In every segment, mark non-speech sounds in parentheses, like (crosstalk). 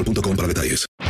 boostmobile.com para detalles.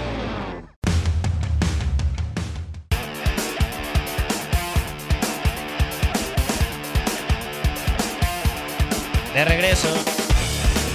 De regreso.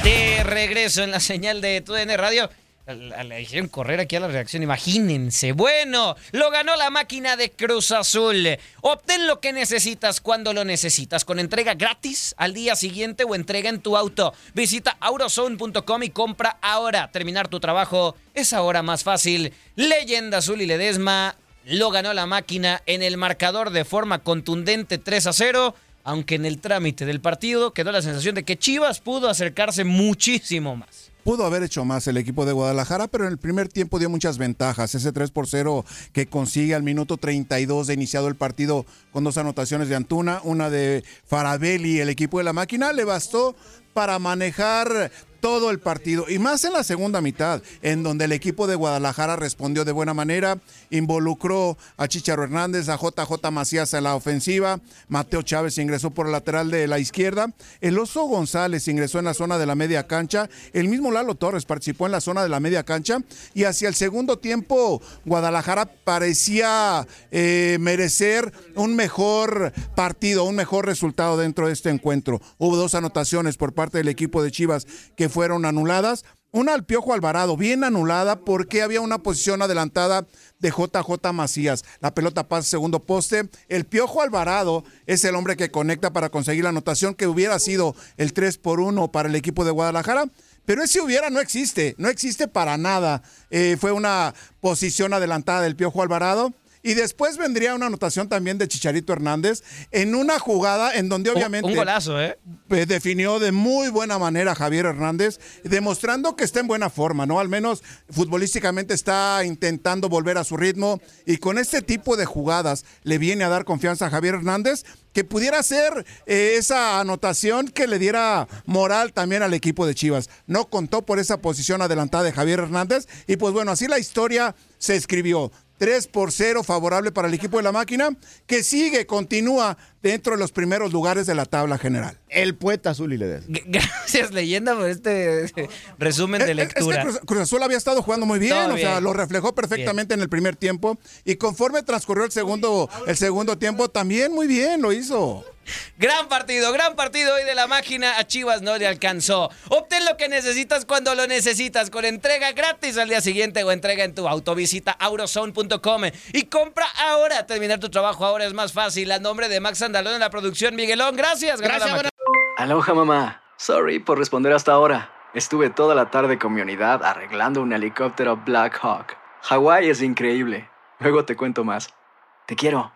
De regreso en la señal de TUDN Radio. Le dijeron correr aquí a la reacción, imagínense. Bueno, lo ganó la máquina de Cruz Azul. Obtén lo que necesitas cuando lo necesitas, con entrega gratis al día siguiente o entrega en tu auto. Visita aurozone.com y compra ahora. Terminar tu trabajo es ahora más fácil. Leyenda Azul y Ledesma lo ganó la máquina en el marcador de forma contundente 3 a 0 aunque en el trámite del partido quedó la sensación de que Chivas pudo acercarse muchísimo más. Pudo haber hecho más el equipo de Guadalajara, pero en el primer tiempo dio muchas ventajas. Ese 3 por 0 que consigue al minuto 32 de iniciado el partido con dos anotaciones de Antuna, una de Farabelli, el equipo de la máquina, le bastó para manejar todo el partido y más en la segunda mitad, en donde el equipo de Guadalajara respondió de buena manera, involucró a Chicharo Hernández, a JJ Macías en la ofensiva, Mateo Chávez ingresó por el lateral de la izquierda, el Oso González ingresó en la zona de la media cancha, el mismo Lalo Torres participó en la zona de la media cancha y hacia el segundo tiempo Guadalajara parecía eh, merecer un mejor partido, un mejor resultado dentro de este encuentro. Hubo dos anotaciones por parte del equipo de Chivas que fueron anuladas. Una al Piojo Alvarado, bien anulada porque había una posición adelantada de JJ Macías. La pelota pasa segundo poste. El Piojo Alvarado es el hombre que conecta para conseguir la anotación que hubiera sido el 3 por 1 para el equipo de Guadalajara. Pero ese hubiera no existe, no existe para nada. Eh, fue una posición adelantada del Piojo Alvarado. Y después vendría una anotación también de Chicharito Hernández en una jugada en donde obviamente... Un, un golazo, ¿eh? pues, definió de muy buena manera a Javier Hernández, demostrando que está en buena forma, ¿no? Al menos futbolísticamente está intentando volver a su ritmo y con este tipo de jugadas le viene a dar confianza a Javier Hernández que pudiera ser eh, esa anotación que le diera moral también al equipo de Chivas. No contó por esa posición adelantada de Javier Hernández y pues bueno, así la historia se escribió. 3 por 0 favorable para el equipo de la máquina, que sigue, continúa dentro de los primeros lugares de la tabla general. El poeta azul y Ledesma. Gracias, leyenda, por este (laughs) resumen de Eh, Es que lectura. Cruz, Azul había estado jugando muy bien, Todo o sea, bien. lo reflejó perfectamente en el primer tiempo y conforme transcurrió el segundo, el segundo tiempo también muy bien lo hizo. Gran partido, gran partido hoy de la máquina. A Chivas no le alcanzó. Obtén lo que necesitas cuando lo necesitas. Con entrega gratis al día siguiente o entrega en tu auto. Visita aurozone.com y compra ahora. Terminar tu trabajo ahora es más fácil. A nombre de Max Andalón en la producción. Miguelón, gracias. Máquina. Aloha mamá. Sorry por responder hasta ahora. Estuve toda la tarde con mi unidad arreglando un helicóptero Black Hawk. Hawái es increíble. Luego te cuento más. Te quiero.